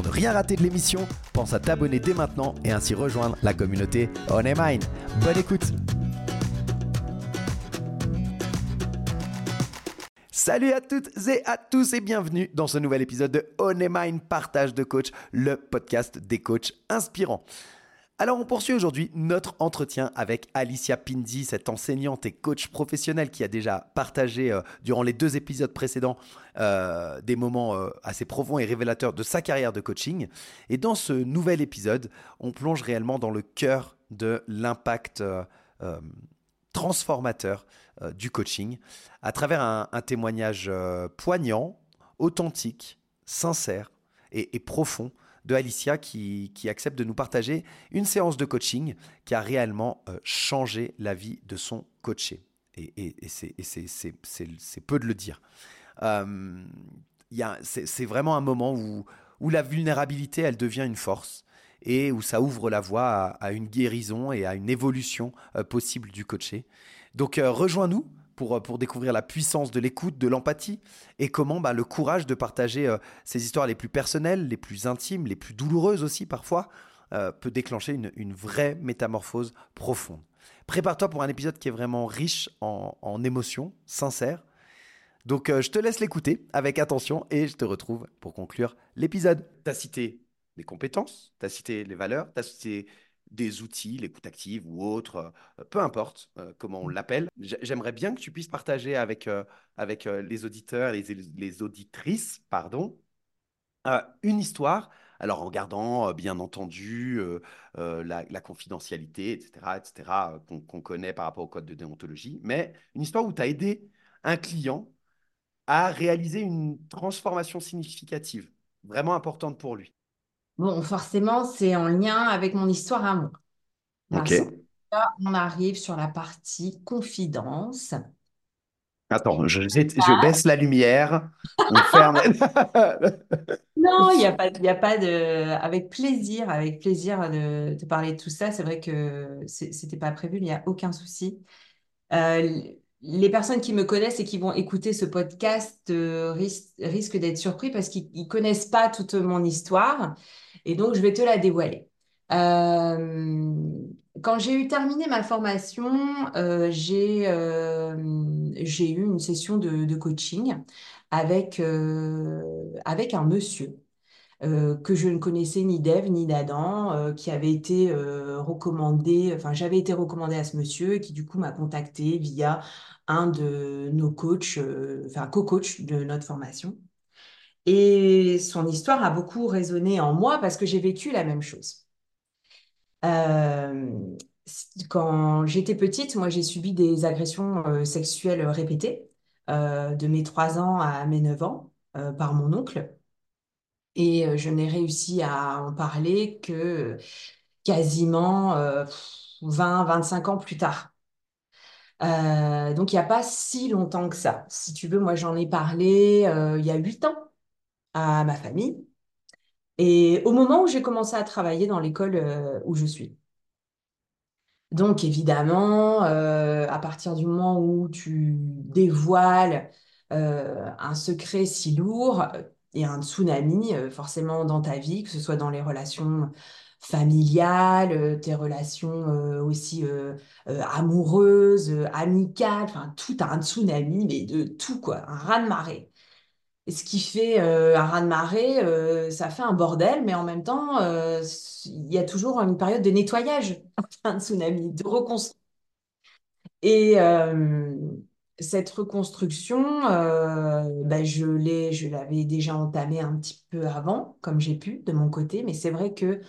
Pour ne rien rater de l'émission, pense à t'abonner dès maintenant et ainsi rejoindre la communauté On Mine. Bonne écoute Salut à toutes et à tous et bienvenue dans ce nouvel épisode de On Mine Partage de Coach, le podcast des coachs inspirants. Alors on poursuit aujourd'hui notre entretien avec Alicia Pinzi, cette enseignante et coach professionnelle qui a déjà partagé euh, durant les deux épisodes précédents euh, des moments euh, assez profonds et révélateurs de sa carrière de coaching. Et dans ce nouvel épisode, on plonge réellement dans le cœur de l'impact transformateur du coaching à travers un, témoignage poignant, authentique, sincère et profond de Alicia qui, qui, accepte de nous partager une séance de coaching qui a réellement euh, changé la vie de son coaché. Et, et, c'est peu de le dire. Euh, c'est vraiment un moment où, où la vulnérabilité, elle devient une force et où ça ouvre la voie à, une guérison et à une évolution euh, possible du coaché. Donc rejoins-nous euh, pour, découvrir la puissance de l'écoute, de l'empathie, et comment bah, le courage de partager euh, ces histoires les plus personnelles, les plus intimes, les plus douloureuses aussi parfois, euh, peut déclencher une, vraie métamorphose profonde. Prépare-toi pour un épisode qui est vraiment riche en, émotions, sincères. Donc je te laisse l'écouter avec attention et je te retrouve pour conclure l'épisode. Tu as cité les compétences, tu as cité les valeurs, tu as cité des outils, l'écoute active ou autre, euh, peu importe euh, comment on mmh. l'appelle. J'aimerais bien que tu puisses partager avec, euh, avec les auditeurs et les, auditrices pardon, une histoire, alors en gardant bien entendu la, confidentialité, etc., etc., qu'on connaît par rapport au code de déontologie, mais une histoire où tu as aidé un client à réaliser une transformation significative, vraiment importante pour lui. Bon, forcément, c'est en lien avec mon histoire à moi. Ok. Là, on arrive sur la partie confidence. Attends, je, je baisse la lumière. On ferme. Non, il n'y a pas, il a pas de. Avec plaisir, avec plaisir de, de parler de tout ça. C'est vrai que c'était pas prévu, mais il n'y a aucun souci. Euh, les personnes qui me connaissent et qui vont écouter ce podcast euh, risquent d'être surpris parce qu'ils ne connaissent pas toute mon histoire. Et donc, je vais te la dévoiler. Euh, quand j'ai eu terminé ma formation, euh, j'ai eu une session de, coaching avec, avec un monsieur. que je ne connaissais ni d'Ève ni d'Adam, qui avait été recommandé, enfin j'avais été recommandé à ce monsieur et qui du coup m'a contacté via un de nos coachs, enfin co-coach de notre formation. Et son histoire a beaucoup résonné en moi parce que j'ai vécu la même chose. Euh, quand j'étais petite, moi j'ai subi des agressions euh, sexuelles répétées euh, de mes 3 ans à mes 9 ans par mon oncle. Et je n'ai réussi à en parler que quasiment 20-25 ans plus tard. donc il n'y a pas si longtemps que ça. Si tu veux, moi j'en ai parlé il y a 8 ans à ma famille. Et au moment où j'ai commencé à travailler dans l'école euh, où je suis. Donc évidemment, euh, à partir du moment où tu dévoiles euh, un secret si lourd, et un tsunami forcément dans ta vie, que ce soit dans les relations familiales, tes relations aussi amoureuses, amicales, enfin tout un tsunami, mais de tout quoi, un raz-de-marée ce qui fait euh, un raz-de-marée, euh, ça fait un bordel, mais en même temps, euh, il y a toujours une période de nettoyage, un tsunami, de reconstruction. Et cette reconstruction, ben, je l'ai, je l'avais déjà entamée un petit peu avant, comme j'ai pu de mon côté, mais c'est vrai que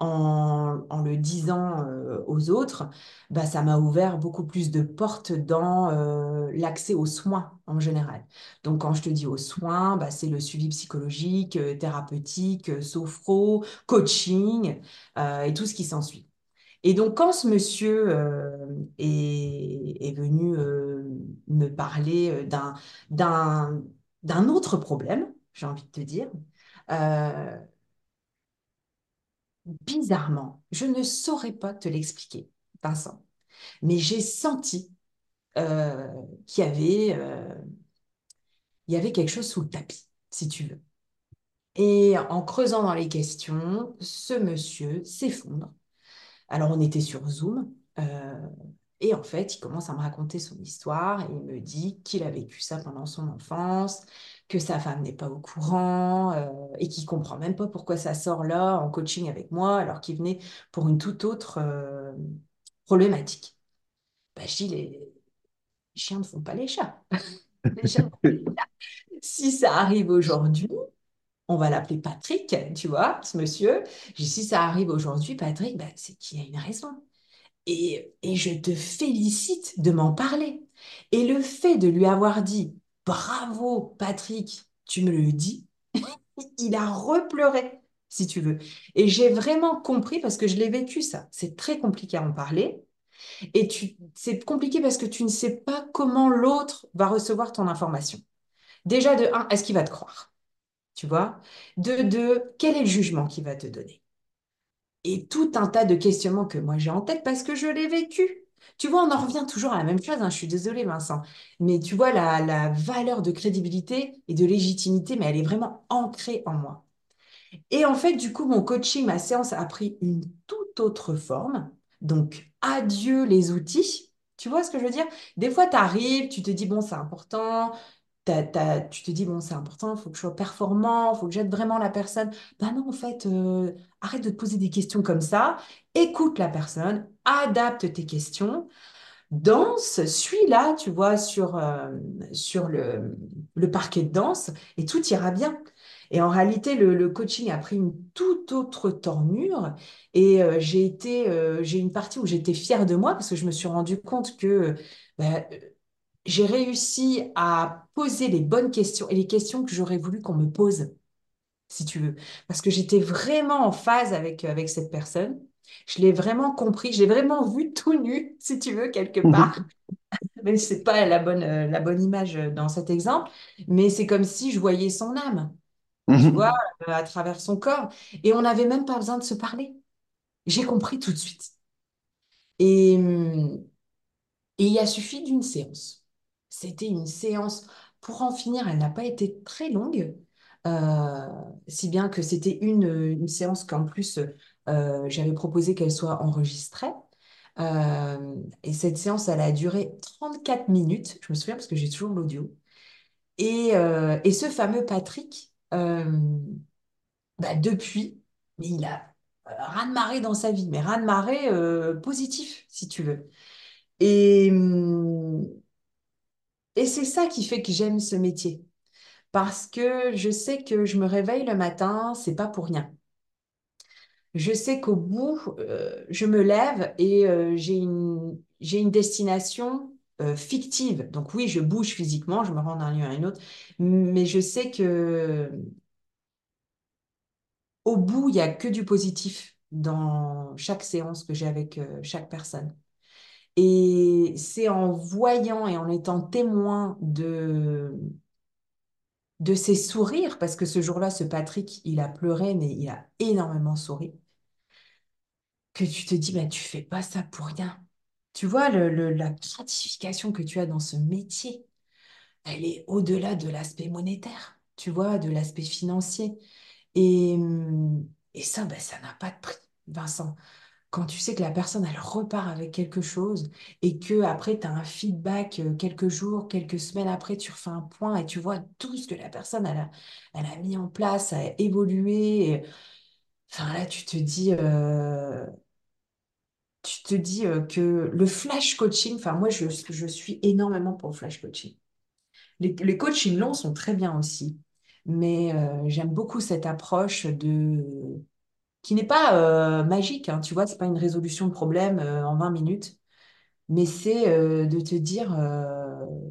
en, le disant euh, aux autres, ben, ça m'a ouvert beaucoup plus de portes dans euh, l'accès aux soins en général. Donc quand je te dis aux soins, ben, c'est le suivi psychologique, euh, thérapeutique, sophro, coaching et tout ce qui s'ensuit. Et donc, quand ce monsieur est, venu me parler d'un, d'un, autre problème, j'ai envie de te dire, bizarrement, je ne saurais pas te l'expliquer, Vincent, mais j'ai senti euh, qu'il y avait, euh, y avait quelque chose sous le tapis, si tu veux. Et en creusant dans les questions, ce monsieur s'effondre Alors, on était sur Zoom. euh, et en fait, il commence à me raconter son histoire et il me dit qu'il a vécu ça pendant son enfance, que sa femme n'est pas au courant euh, et qu'il comprend même pas pourquoi ça sort là en coaching avec moi alors qu'il venait pour une toute autre euh, problématique. Bah, je dis, les chiens ne font pas les chats. Les chats ne font pas les chats. Si ça arrive aujourd'hui, on va l'appeler Patrick, tu vois, ce monsieur. Je dis, si ça arrive aujourd'hui, Patrick, bah, c'est qu'il y a une raison. Et, et je te félicite de m'en parler. Et le fait de lui avoir dit, bravo Patrick, tu me le dis, il a repleuré, si tu veux. Et j'ai vraiment compris parce que je l'ai vécu ça. C'est très compliqué à en parler. Et tu, c'est compliqué parce que tu ne sais pas comment l'autre va recevoir ton information. Déjà, de un, est-ce qu'il va te croire? Tu vois? De deux, quel est le jugement qu'il va te donner? et tout un tas de questionnements que moi j'ai en tête parce que je l'ai vécu. Tu vois, on en revient toujours à la même chose, hein, je suis désolée, Vincent. Mais tu vois, la, la valeur de crédibilité et de légitimité, mais elle est vraiment ancrée en moi. Et en fait, du coup, mon coaching, ma séance a pris une toute autre forme. Donc, adieu les outils. Tu vois ce que je veux dire? Des fois, tu arrives, tu te dis, bon, c'est important, t'as- t'as- tu te dis, bon, c'est important, il faut que je sois performant, il faut que j'aide vraiment la personne. Ben non, en fait, euh, arrête de te poser des questions comme ça, écoute la personne, adapte tes questions, danse, suis là, tu vois, sur, euh, sur le, le parquet de danse, et tout ira bien. Et en réalité, le, coaching a pris une toute autre tournure, et euh, j'ai été, euh, j'ai une partie où j'étais fière de moi, parce que je me suis rendu compte que... ben, j'ai réussi à poser les bonnes questions et les questions que j'aurais voulu qu'on me pose, si tu veux. Parce que j'étais vraiment en phase avec, avec cette personne. Je l'ai vraiment compris, je l'ai vraiment vu tout nu, si tu veux, quelque part. Mais c'est pas la bonne, euh, la bonne image euh, dans cet exemple, mais c'est comme si je voyais son âme, tu vois, euh, à travers son corps. Et on n'avait même pas besoin de se parler. J'ai compris tout de suite. Et, hum, Et il a suffi d'une séance. C'était une séance, pour en finir, elle n'a pas été très longue, euh, si bien que c'était une, une séance qu'en plus, j'avais proposé qu'elle soit enregistrée. Euh, et cette séance, elle a duré 34 minutes, je me souviens parce que j'ai toujours l'audio. Et, euh, et ce fameux Patrick, euh, bah, depuis, il a euh, raz-de-marée dans sa vie, mais raz-de-marée euh, positif, si tu veux. Et, hum, et c'est ça qui fait que j'aime ce métier. Parce que je sais que je me réveille le matin, c'est pas pour rien. Je sais qu'au bout, euh, je me lève et euh, j'ai une, destination euh, fictive. Donc oui, je bouge physiquement, je me rends d'un lieu à un autre, mais je sais que au bout, il y a que du positif dans chaque séance que j'ai avec chaque personne. Et c'est en voyant et en étant témoin de, de ses sourires, parce que ce jour-là, ce Patrick, il a pleuré, mais il a énormément souri, que tu te dis, bah, tu fais pas ça pour rien. Tu vois, le, la gratification que tu as dans ce métier, elle est au-delà de l'aspect monétaire, tu vois, de l'aspect financier. Et, hum, et ça, bah, ça n'a pas de prix, Vincent. quand tu sais que la personne, elle repart avec quelque chose et que après tu as un feedback euh, quelques jours, quelques semaines après, tu refais un point et tu vois tout ce que la personne, elle a, mis en place, a évolué. Enfin là, tu te dis, euh, tu te dis euh, que le flash coaching, enfin moi je, je suis énormément pour le flash coaching. Les, les coachings longs sont très bien aussi, mais euh, j'aime beaucoup cette approche de qui n'est pas magique, hein, tu vois, c'est pas une résolution de problème en 20 minutes, mais c'est de te dire,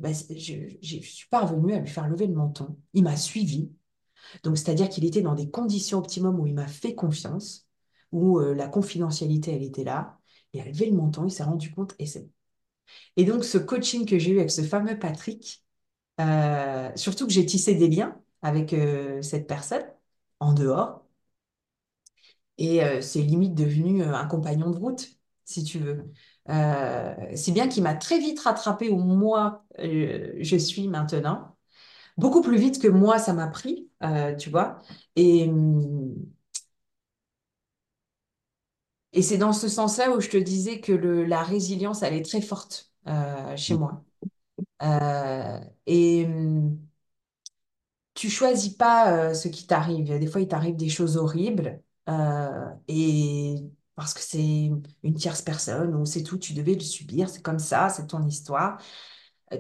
bah, c'est- je, je suis parvenue à lui faire lever le menton. Il m'a suivi, donc c'est-à-dire qu'il était dans des conditions optimum où il m'a fait confiance, où euh, la confidentialité, elle était là. Il a levé le menton, il s'est rendu compte et c'est. Et donc ce coaching que j'ai eu avec ce fameux Patrick, euh, surtout que j'ai tissé des liens avec euh, cette personne en dehors. Et c'est limite devenu un compagnon de route, si tu veux. Si bien qu'il m'a très vite rattrapé où moi, je suis maintenant. Beaucoup plus vite que moi, ça m'a pris, euh, tu vois. Et, hum, et c'est dans ce sens-là où je te disais que la résilience, elle est très forte euh, chez moi. Euh, et, hum, tu choisis pas ce qui t'arrive. Des fois, il t'arrive des choses horribles et parce que c'est une tierce personne ou c'est tout, tu devais le subir, c'est comme ça, c'est ton histoire.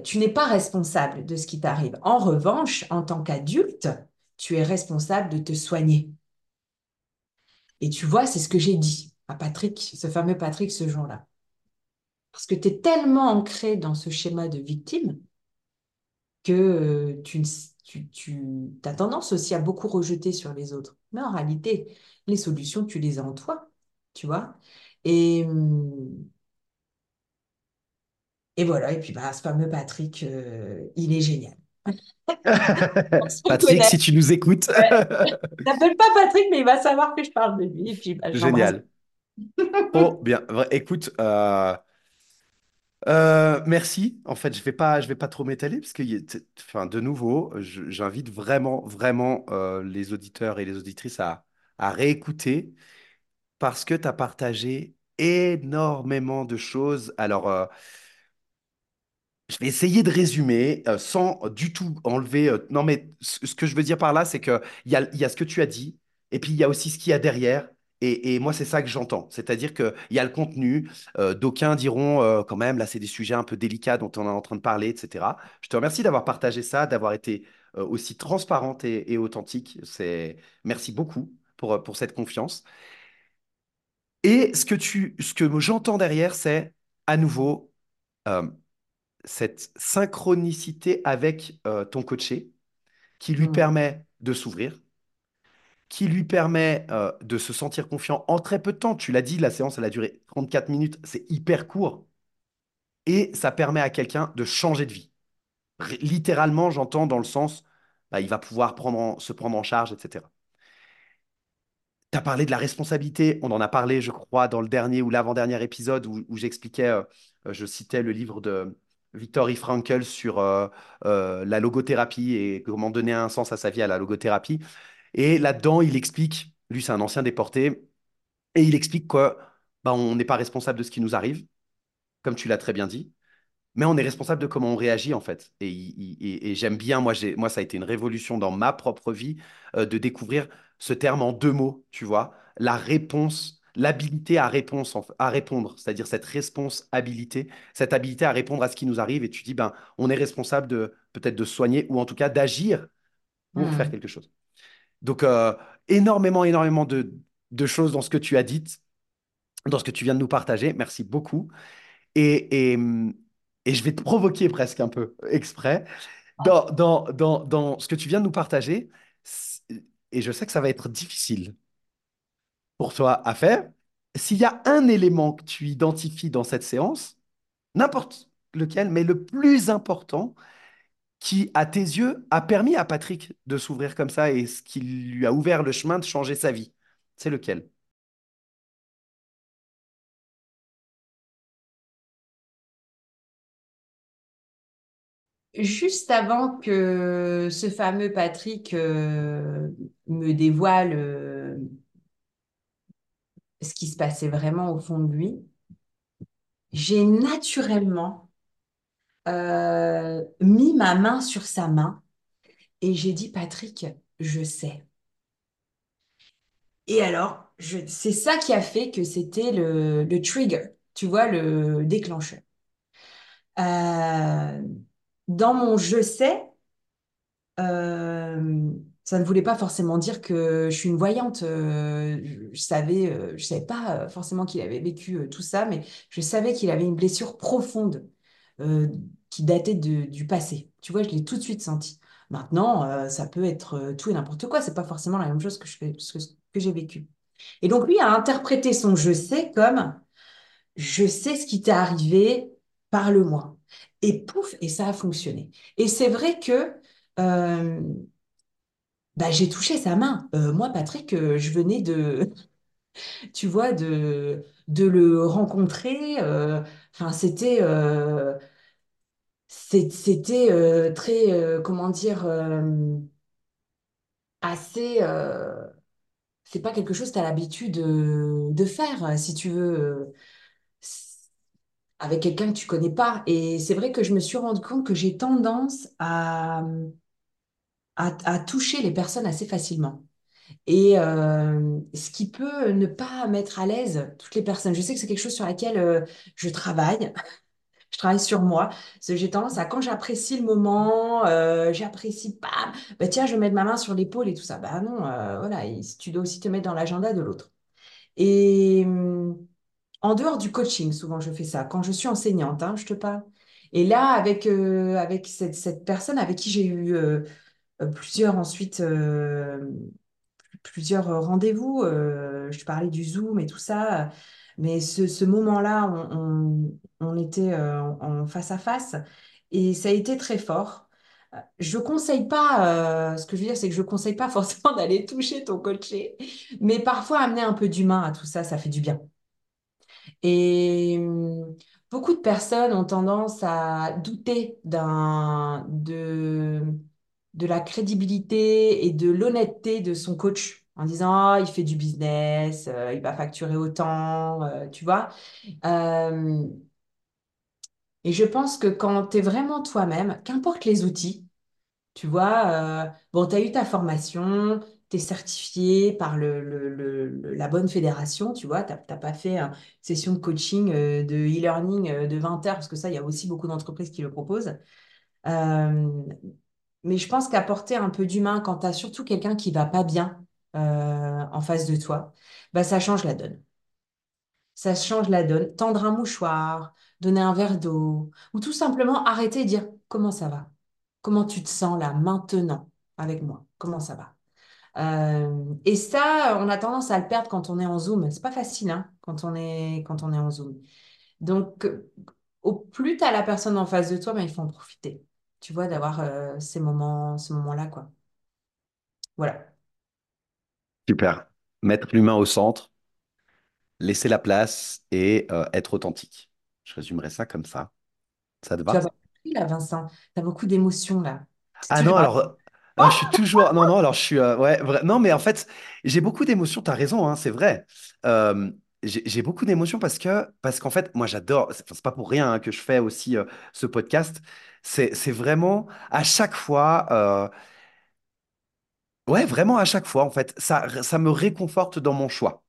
Tu n'es pas responsable de ce qui t'arrive. En revanche, en tant qu'adulte, tu es responsable de te soigner. Et tu vois, c'est ce que j'ai dit à Patrick, ce fameux Patrick, ce jour-là. Parce que tu es tellement ancré dans ce schéma de victime que euh, tu, tu, tu as tendance aussi à beaucoup rejeter sur les autres. Mais en réalité, les solutions, tu les as en toi, tu vois. Et, hum, et voilà, et puis bah, ce fameux Patrick, euh, il est génial. Patrick, connaît. si tu nous écoutes, Ouais. S'appelle pas Patrick, mais il va savoir que je parle de lui. Et puis bah, génial. Oh, bien. Écoute, euh, euh, merci. En fait, je vais pas, je vais pas trop m'étaler parce que, enfin, de nouveau, j'invite vraiment, vraiment euh, les auditeurs et les auditrices à, à réécouter parce que tu as partagé énormément de choses. Alors, euh, Je vais essayer de résumer euh, sans du tout enlever. euh, non, mais ce, que je veux dire par là, c'est qu'il y a, y a ce que tu as dit, et puis il y a aussi ce qu'il y a derrière. Et, et moi, c'est ça que j'entends. C'est-à-dire qu'il y a le contenu. euh, d'aucuns diront quand même, là, c'est des sujets un peu délicats dont on est en train de parler, etc. Je te remercie d'avoir partagé ça, d'avoir été aussi transparente et, authentique. Merci beaucoup pour, pour cette confiance. Et ce que tu, que j'entends derrière, c'est à nouveau. Cette synchronicité avec euh, ton coaché qui lui Hum, permet de s'ouvrir, qui lui permet euh, de se sentir confiant en très peu de temps. Tu l'as dit, la séance, elle a duré 34 minutes, c'est hyper court. Et ça permet à quelqu'un de changer de vie. R- littéralement, j'entends dans le sens, bah, il va pouvoir prendre en- se prendre en charge, etc. Tu as parlé de la responsabilité, on en a parlé, je crois, dans le dernier ou l'avant-dernier épisode où, où j'expliquais, euh, je citais le livre de Viktor E. Frankl sur euh, euh, la logothérapie et comment donner un sens à sa vie à la logothérapie. Et là-dedans, il explique, lui c'est un ancien déporté, et il explique que bah, on n'est pas responsable de ce qui nous arrive, comme tu l'as très bien dit mais on est responsable de comment on réagit en fait. Et, j'aime bien, moi, moi, ça a été une révolution dans ma propre vie euh, de découvrir ce terme en deux mots, tu vois, la réponse, l'habilité à, réponse, à répondre, c'est-à-dire cette responsabilité, cette habilité à répondre à ce qui nous arrive. Et tu dis, ben, on est responsable de peut-être de soigner ou en tout cas d'agir pour faire hum. quelque chose. Donc, euh, énormément, énormément de, de choses dans ce que tu as dit, dans ce que tu viens de nous partager. Merci beaucoup. Et, et, et je vais te provoquer presque un peu exprès dans, dans, dans, dans ce que tu viens de nous partager. Et je sais que ça va être difficile pour toi à faire. S'il y a un élément que tu identifies dans cette séance, n'importe lequel, mais le plus important, qui, à tes yeux, a permis à Patrick de s'ouvrir comme ça et ce qui lui a ouvert le chemin de changer sa vie, c'est lequel? Juste avant que ce fameux Patrick euh, me dévoile euh, ce qui se passait vraiment au fond de lui, j'ai naturellement euh, mis ma main sur sa main et j'ai dit, Patrick, je sais. Et alors, c'est ça qui a fait que c'était le, le trigger. tu vois, le déclencheur. Euh, dans mon je sais, euh, ça ne voulait pas forcément dire que je suis une voyante. Euh, je, savais, euh, savais pas euh, forcément qu'il avait vécu tout ça, mais je savais qu'il avait une blessure profonde qui datait de- du passé. Tu vois, je l'ai tout de suite senti. Maintenant, ça peut être tout et n'importe quoi. C'est pas forcément la même chose que je que, j'ai vécu. Et donc lui a interprété son je sais comme je sais ce qui t'est arrivé, parle-moi. Et pouf, et ça a fonctionné. Et c'est vrai que bah, j'ai touché sa main. Euh, moi, Patrick, euh, je venais de, tu vois, de, le rencontrer. euh, Enfin, c'était, c'était très, comment dire, assez. c'est pas quelque chose que tu as l'habitude de, de faire, si tu veux, avec quelqu'un que tu connais pas. Et c'est vrai que je me suis rendu compte que j'ai tendance à, à, toucher les personnes assez facilement. Et euh, ce qui peut ne pas mettre à l'aise toutes les personnes. Je sais que c'est quelque chose sur laquelle euh, je travaille. Je travaille sur moi. J'ai tendance à, quand j'apprécie le moment, euh, j'apprécie, bam, bah tiens, je vais mettre ma main sur l'épaule et tout ça. Bah non, voilà, tu dois aussi te mettre dans l'agenda de l'autre. Et hum, en dehors du coaching, souvent je fais ça. Quand je suis enseignante, hein, je te parle. Et là, avec, avec cette, cette personne avec qui j'ai eu plusieurs ensuite euh, plusieurs rendez-vous. euh, je te parlais du Zoom et tout ça. Mais ce, ce moment-là, on, on- était euh, en face à face et ça a été très fort. Je conseille pas, euh, ce que je veux dire, c'est que je conseille pas forcément d'aller toucher ton coaché, mais parfois amener un peu d'humain à tout ça, ça fait du bien. Et beaucoup de personnes ont tendance à douter d'un, de, de la crédibilité et de l'honnêteté de son coach en disant, Ah, il fait du business, euh, il va facturer autant, euh, tu vois. Euh, et je pense que quand tu es vraiment toi-même, qu'importe les outils, tu vois, bon, tu as eu ta formation, tu es certifié par la bonne fédération, tu vois, tu n'as pas fait une session de coaching, de e-learning de 20 heures, parce que ça, il y a aussi beaucoup d'entreprises qui le proposent. Mais je pense qu'apporter un peu d'humain quand tu as surtout quelqu'un qui va pas bien euh, en face de toi, bah, ça change la donne. Ça change la donne. Tendre un mouchoir, donner un verre d'eau, ou tout simplement arrêter et dire comment ça va? Comment tu te sens là maintenant avec moi? Comment ça va? Euh, et ça, on a tendance à le perdre quand on est en Zoom. C'est pas facile, hein, quand on est, quand on est en Zoom. Donc, au plus tu as la personne en face de toi, ben, il faut en profiter. Tu vois, d'avoir euh, ces moments, ce moment-là, quoi. Voilà. Super. Mettre l'humain au centre, laisser la place et euh, être authentique. Je résumerai ça comme ça. Ça te Tu vas va? pas compris, là, Vincent. Tu as beaucoup d'émotions, là. C'est Ah non, toujours... alors, euh, ah, je suis toujours. Non, non, alors je suis. euh, ouais, vrai- Non, mais en fait, j'ai beaucoup d'émotions, tu as raison, hein, c'est vrai. Euh, j'ai beaucoup d'émotions parce que, parce qu'en fait, moi, j'adore. C'est pas pour rien hein, que je fais aussi ce podcast. C'est vraiment à chaque fois. ouais, vraiment à chaque fois, en fait, ça, ça me réconforte dans mon choix.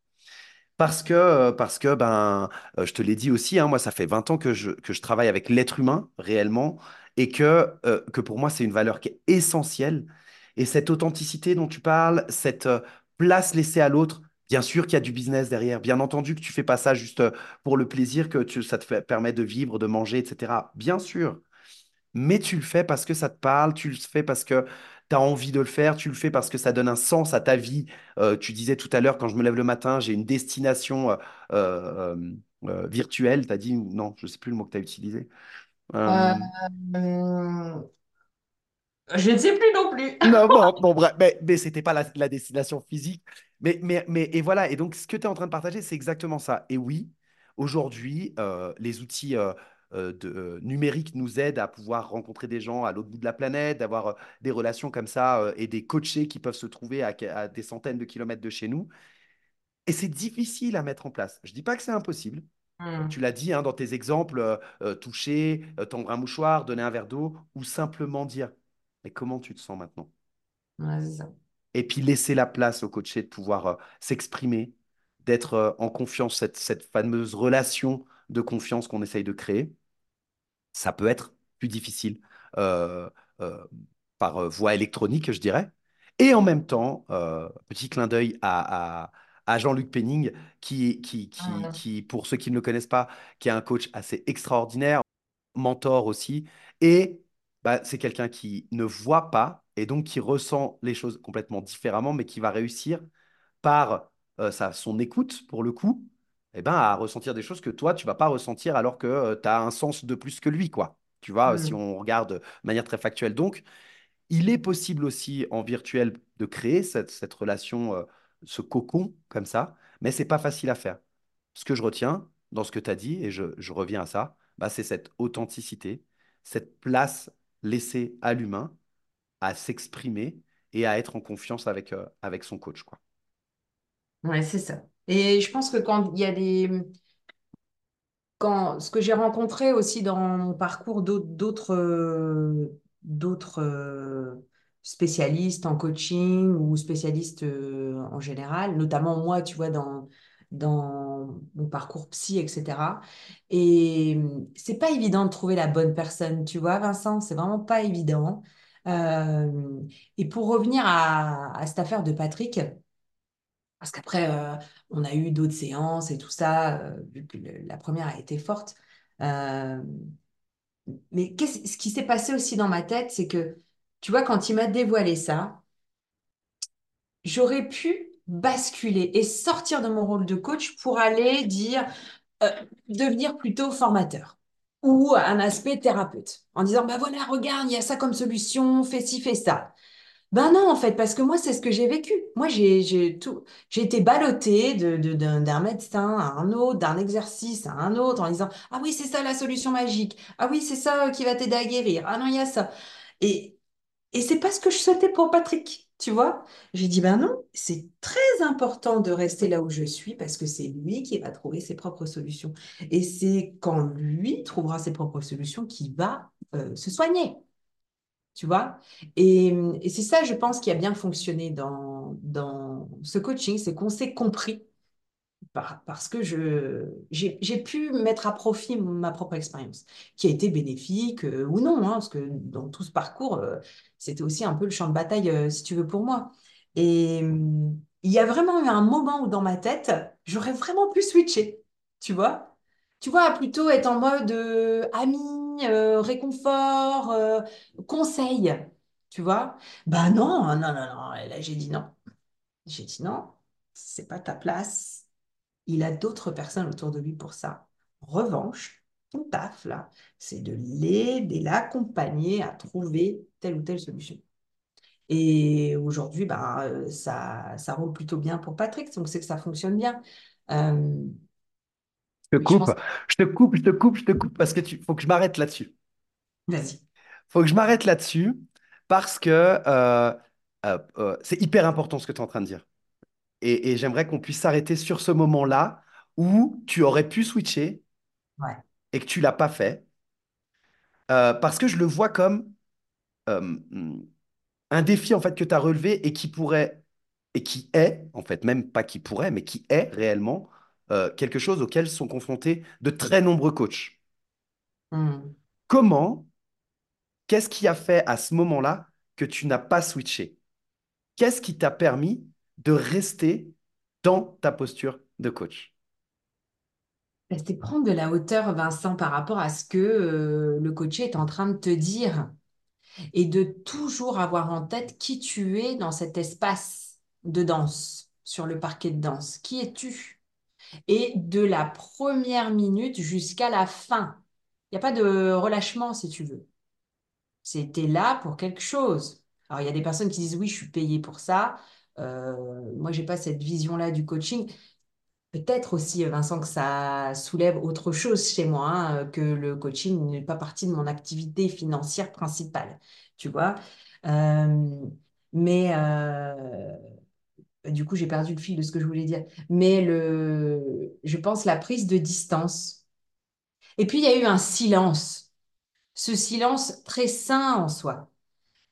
Parce que, parce que ben, je te l'ai dit aussi, hein, moi, ça fait 20 ans que je, que je travaille avec l'être humain réellement et que, que pour moi, c'est une valeur qui est essentielle. Et cette authenticité dont tu parles, cette place laissée à l'autre, bien sûr qu'il y a du business derrière, bien entendu que tu fais pas ça juste euh, pour le plaisir, que tu- ça te fait- permet de vivre, de manger, etc. Bien sûr mais tu le fais parce que ça te parle, tu le fais parce que tu as envie de le faire, tu le fais parce que ça donne un sens à ta vie. Euh, tu disais tout à l'heure, quand je me lève le matin, j'ai une destination euh, virtuelle. Tu as dit, non, je ne sais plus le mot que tu as utilisé. Je ne sais plus non plus. Non, bon, bon, bref, mais, mais c'était pas la, la destination physique. Mais, mais, mais, et voilà, et donc ce que tu es en train de partager, c'est exactement ça. Et oui, aujourd'hui, euh, les outils euh, euh, de, numériques nous aident à pouvoir rencontrer des gens à l'autre bout de la planète, d'avoir des relations comme ça et des coachés qui peuvent se trouver à, à des centaines de kilomètres de chez nous. Et c'est difficile à mettre en place. Je dis pas que c'est impossible. Tu Hmm. l'as dit hein, dans tes exemples, euh, toucher, euh, tendre un mouchoir, donner un verre d'eau, ou simplement dire, mais comment tu te sens maintenant? Ouais, c'est ça. Et puis laisser la place au coaché de pouvoir euh, s'exprimer, d'être euh, en confiance, cette, cette fameuse relation de confiance qu'on essaye de créer, ça peut être plus difficile euh, par voie électronique, je dirais. Et en même temps, petit clin d'œil à, à- à Jean-Luc Penning, qui, qui, qui, Mhm. qui, pour ceux qui ne le connaissent pas, qui est un coach assez extraordinaire, mentor aussi. Et bah, c'est quelqu'un qui ne voit pas et donc qui ressent les choses complètement différemment, mais qui va réussir par euh, sa, son écoute, pour le coup, eh ben, à ressentir des choses que toi, tu vas pas ressentir alors que tu as un sens de plus que lui, quoi. Tu vois, si Mhm. on regarde de manière très factuelle. Donc, il est possible aussi en virtuel de créer cette, cette relation, euh, ce cocon comme ça, mais c'est pas facile à faire. Ce que je retiens dans ce que tu as dit, et je, je reviens à ça, bah, c'est cette authenticité, cette place laissée à l'humain à s'exprimer et à être en confiance avec, euh, avec son coach, quoi. Ouais, c'est ça. Et je pense que quand il y a des, quand, ce que j'ai rencontré aussi dans mon parcours d'autres d'autres spécialistes en coaching ou spécialistes euh, en général, notamment moi, tu vois, dans, dans mon parcours psy, etc. Et c'est pas évident de trouver la bonne personne, tu vois, Vincent, c'est vraiment pas évident. Euh, et pour revenir à, cette affaire de Patrick, parce qu'après, euh, on a eu d'autres séances et tout ça, euh, vu que la première a été forte. Mais ce qui s'est passé aussi dans ma tête, c'est que, tu vois, quand il m'a dévoilé ça, j'aurais pu basculer et sortir de mon rôle de coach pour aller dire, devenir plutôt formateur ou un aspect thérapeute, en disant, bah voilà, regarde, il y a ça comme solution, fais ci, fais ça. Ben non, en fait, parce que moi, c'est ce que j'ai vécu. Moi, j'ai j'ai tout, j'ai été ballottée de, de- d'un d'un médecin à un autre, d'un exercice à un autre, en disant, ah oui, c'est ça la solution magique. Ah oui, c'est ça qui va t'aider à guérir. Ah non, il y a ça. Et, et c'est pas ce que je souhaitais pour Patrick, tu vois. J'ai dit, ben non, c'est très important de rester là où je suis parce que c'est lui qui va trouver ses propres solutions. Et c'est quand lui trouvera ses propres solutions qu'il va euh, se soigner tu vois? Et, c'est ça, je pense, qui a bien fonctionné dans, dans ce coaching, c'est qu'on s'est compris par- parce que j'ai, pu mettre à profit ma propre expérience, qui a été bénéfique euh, ou non, hein, parce que dans tout ce parcours, euh, c'était aussi un peu le champ de bataille, euh, si tu veux, pour moi. Et euh, il y a vraiment eu un moment où dans ma tête, j'aurais vraiment pu switcher, tu vois. Tu vois, plutôt être en mode ami, réconfort, conseil, tu vois. Bah non, non, non, non. Là, j'ai dit non. J'ai dit non, c'est pas ta place. Il a d'autres personnes autour de lui pour ça. En revanche, ton taf, là, c'est de l'aider, l'accompagner à trouver telle ou telle solution. Et aujourd'hui, bah, euh, ça, ça roule plutôt bien pour Patrick, donc c'est que ça fonctionne bien. Euh, Je te je coupe, pense... je te coupe, je te coupe, je te coupe parce que tu faut que je m'arrête là-dessus. Vas-y. faut que je m'arrête là-dessus parce que euh, c'est hyper important ce que tu es en train de dire. Et, et j'aimerais qu'on puisse s'arrêter sur ce moment-là où tu aurais pu switcher Ouais. et que tu l'as pas fait. Euh, parce que je le vois comme euh, un défi en fait que tu as relevé et qui pourrait, et qui est, en fait, même pas qui pourrait, mais qui est réellement euh, quelque chose auquel sont confrontés de très nombreux coachs. Hmm. Comment, qu'est-ce qui a fait à ce moment-là que tu n'as pas switché? Qu'est-ce qui t'a permis de rester dans ta posture de coach? Bah, C'est prendre de la hauteur, Vincent, par rapport à ce que euh, le coach est en train de te dire. et de toujours avoir en tête qui tu es dans cet espace de danse, sur le parquet de danse. Qui es-tu? Et de la première minute jusqu'à la fin. Il n'y a pas de relâchement, si tu veux. C'était là pour quelque chose. Alors, il y a des personnes qui disent, oui, je suis payée pour ça. Euh, moi, j'ai pas cette vision-là du coaching. Peut-être aussi, Vincent, que ça soulève autre chose chez moi, hein, que le coaching n'est pas partie de mon activité financière principale, tu vois. Euh, mais euh, du coup, j'ai perdu le fil de ce que je voulais dire. Mais le, je pense la prise de distance. Et puis, il y a eu un silence, ce silence très sain en soi.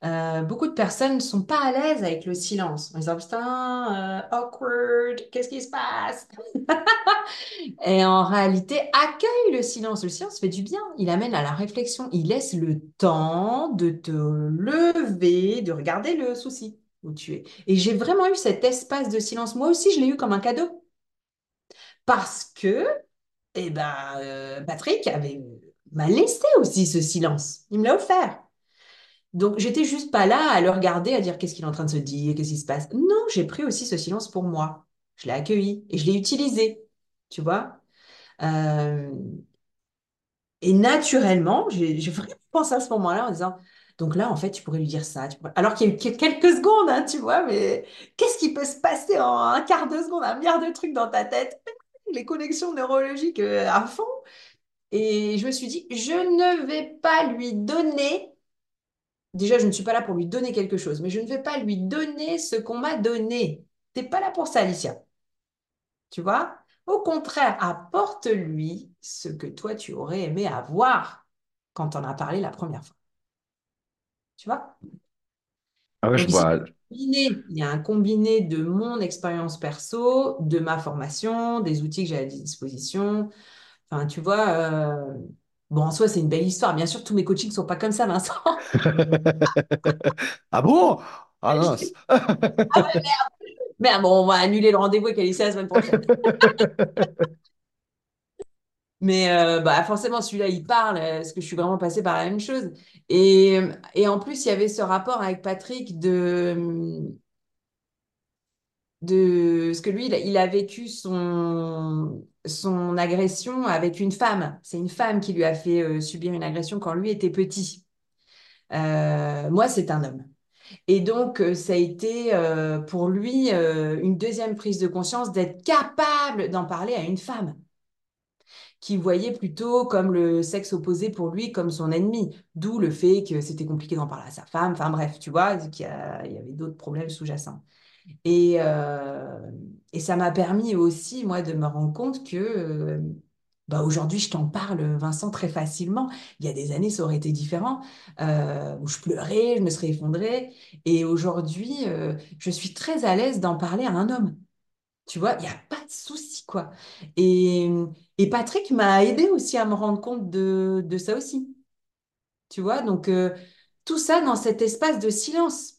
Euh, beaucoup de personnes ne sont pas à l'aise avec le silence. Ils disent, putain, euh, awkward, qu'est-ce qui se passe? Et en réalité, accueille le silence. Le silence fait du bien. Il amène à la réflexion. Il laisse le temps de te lever, de regarder le souci où tu es. Et j'ai vraiment eu cet espace de silence. Moi aussi, je l'ai eu comme un cadeau. Parce que, eh ben, euh, Patrick avait, m'a laissé aussi ce silence. Il me l'a offert. Donc, j'étais juste pas là à le regarder, à dire qu'est-ce qu'il est en train de se dire, qu'est-ce qui se passe. Non, j'ai pris aussi ce silence pour moi. Je l'ai accueilli et je l'ai utilisé. Tu vois? Euh, et naturellement, j'ai vraiment pensé à ce moment-là en disant, donc là, en fait, tu pourrais lui dire ça. Alors qu'il y a eu que- quelques secondes, hein, tu vois, mais qu'est-ce qui peut se passer en un quart de seconde, un milliard de trucs dans ta tête? Les connexions neurologiques euh, à fond. Et je me suis dit, je ne vais pas lui donner, déjà, je ne suis pas là pour lui donner quelque chose, mais je ne vais pas lui donner ce qu'on m'a donné. T'es pas là pour ça, Alicia. Tu vois? Au contraire, apporte-lui ce que toi, tu aurais aimé avoir quand on a parlé la première fois. Tu vois? Ah ouais, je Donc ici, vois. combiné, il y a un combiné de mon expérience perso, de ma formation, des outils que j'ai à disposition. Enfin, tu vois, euh, bon, en soi, c'est une belle histoire. Bien sûr, tous mes coachings ne sont pas comme ça, Vincent. Ah bon? Ah mince. Mais bon, on va annuler le rendez-vous avec Alicia la semaine prochaine. Mais euh, bah, forcément, celui-là, il parle, parce que je suis vraiment passée par la même chose. Et, et en plus, il y avait ce rapport avec Patrick de, de ce que lui, il a, vécu son, son agression avec une femme. C'est une femme qui lui a fait euh, subir une agression quand lui était petit. Euh, moi, c'est un homme. Et donc, euh, ça a été pour lui une deuxième prise de conscience d'être capable d'en parler à une femme qui voyait plutôt comme le sexe opposé pour lui comme son ennemi. D'où le fait que c'était compliqué d'en parler à sa femme. Enfin bref, tu vois, qu'il y, y avait d'autres problèmes sous-jacents. Et, euh, et ça m'a permis aussi, moi, de me rendre compte que euh, bah, aujourd'hui, je t'en parle, Vincent, très facilement. Il y a des années, ça aurait été différent, euh, où je pleurais, je me serais effondrée. Et aujourd'hui, je suis très à l'aise d'en parler à un homme. Tu vois, il n'y a pas de souci, quoi. Et, et Patrick m'a aidé aussi à me rendre compte de, de ça aussi. Tu vois, donc tout ça dans cet espace de silence.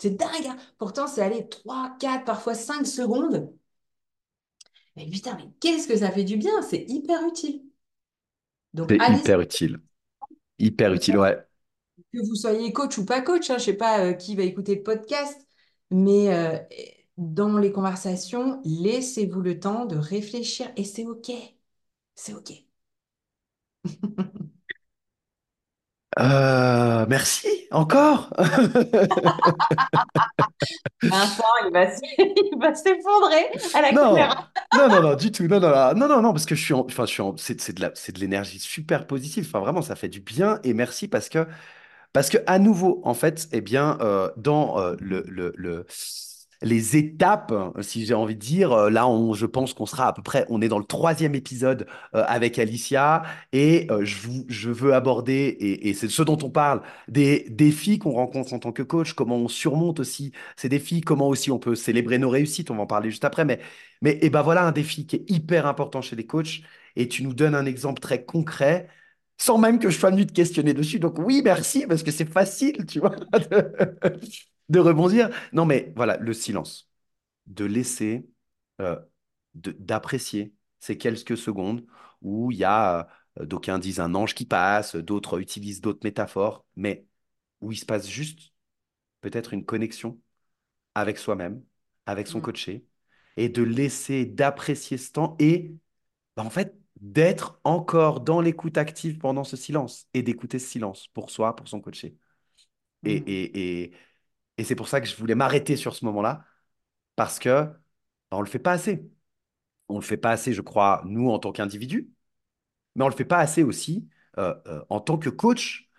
C'est dingue, hein. Pourtant, c'est allé 3, 4, parfois 5 secondes. Mais putain, mais qu'est-ce que ça fait du bien? C'est hyper utile. Donc, C'est hyper utile. Hyper utile, ouais. que vous soyez coach ou pas coach, hein, je ne sais pas euh, qui va écouter le podcast, mais euh, dans les conversations, laissez-vous le temps de réfléchir et c'est OK. C'est OK. Euh, merci, encore? Vincent, il va s'effondrer à la Non, caméra. non, non, non, du tout. Non, non, non, non, non, parce que je suis en, enfin, je suis c'est de la, c'est de l'énergie super positive. Enfin, vraiment, ça fait du bien et merci parce que Parce que à nouveau, en fait, eh bien, euh, dans euh, le, le- le- les étapes, si j'ai envie de dire, euh, là, on- je pense qu'on sera à peu près, on est dans le troisième épisode euh, avec Alicia, et euh, je, veux aborder, et, et c'est ce dont on parle, des défis qu'on rencontre en tant que coach, comment on surmonte aussi ces défis, comment aussi on peut célébrer nos réussites, on va en parler juste après, mais, et ben voilà un défi qui est hyper important chez les coachs, et tu nous donnes un exemple très concret sans même que je sois venu te questionner dessus. Donc oui, merci, parce que c'est facile, tu vois, de rebondir. Non, mais voilà, le silence, de laisser, euh, d'apprécier ces quelques secondes où il y a, euh, d'aucuns disent un ange qui passe, d'autres utilisent d'autres métaphores, mais où il se passe juste peut-être une connexion avec soi-même, avec son Mm, coaché, et de laisser, d'apprécier ce temps et bah, en fait, d'être encore dans l'écoute active pendant ce silence et d'écouter ce silence pour soi, pour son coaché. Et, mm, et, et, et c'est pour ça que je voulais m'arrêter sur ce moment-là, parce que bah, on ne le fait pas assez. On ne le fait pas assez, je crois, nous, en tant qu'individus, mais on ne le fait pas assez aussi euh, euh, en tant que coach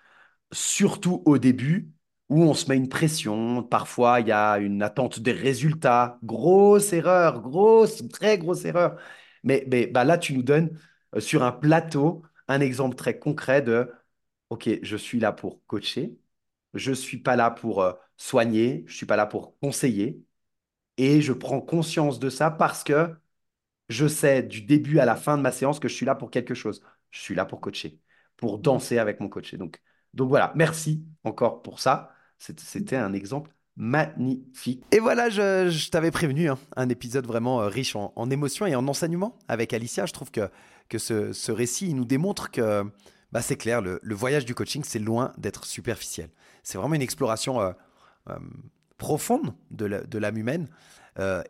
surtout au début, où on se met une pression. Parfois, il y a une attente des résultats. Grosse erreur, grosse, très grosse erreur. Mais, mais bah là, tu nous donnes euh, sur un plateau un exemple très concret de, OK, je suis là pour coacher, je ne suis pas là pour soigner, je ne suis pas là pour conseiller. Et je prends conscience de ça parce que je sais du début à la fin de ma séance que je suis là pour quelque chose. Je suis là pour coacher, pour danser avec mon coach. donc, donc voilà, merci encore pour ça. C'était un exemple magnifique. Et voilà, je, t'avais prévenu, hein, un épisode vraiment euh, riche en, émotions et en enseignements avec Alicia. Je trouve que, que ce, récit il nous démontre que bah, c'est clair, le, voyage du coaching, c'est loin d'être superficiel. C'est vraiment une exploration euh, profonde de l'âme humaine.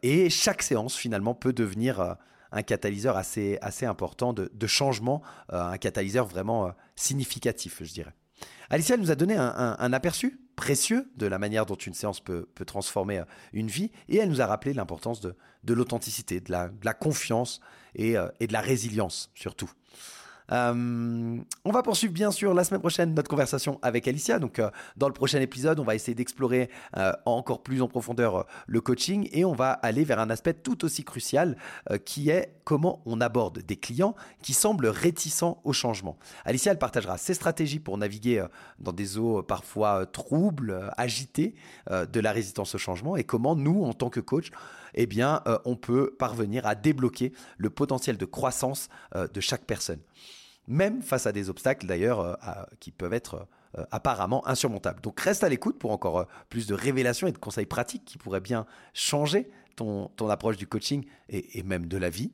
et chaque séance, finalement, peut devenir un catalyseur assez, assez important de, de changement, un catalyseur vraiment significatif, je dirais. Alicia nous a donné un, aperçu précieux de la manière dont une séance peut, transformer euh, une vie et elle nous a rappelé l'importance de, l'authenticité, de la, confiance et euh, de la résilience surtout. Euh, on va poursuivre bien sûr la semaine prochaine notre conversation avec Alicia. Donc euh, dans le prochain épisode, on va essayer d'explorer euh, encore plus en profondeur le coaching et on va aller vers un aspect tout aussi crucial qui est comment on aborde des clients qui semblent réticents au changement. Alicia, elle partagera ses stratégies pour naviguer dans des eaux parfois troubles, agitées de la résistance au changement et comment nous, en tant que coach, eh bien, on peut parvenir à débloquer le potentiel de croissance de chaque personne même face à des obstacles d'ailleurs euh, qui peuvent être euh, apparemment insurmontables. Donc reste à l'écoute pour encore euh, plus de révélations et de conseils pratiques qui pourraient bien changer ton, ton approche du coaching et, même de la vie.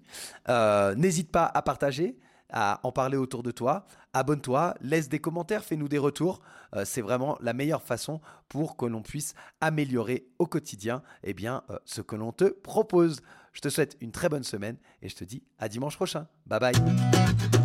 N'hésite pas à partager, à en parler autour de toi. Abonne-toi, laisse des commentaires, fais-nous des retours. c'est vraiment la meilleure façon pour que l'on puisse améliorer au quotidien eh bien, ce que l'on te propose. Je te souhaite une très bonne semaine et je te dis à dimanche prochain. Bye bye.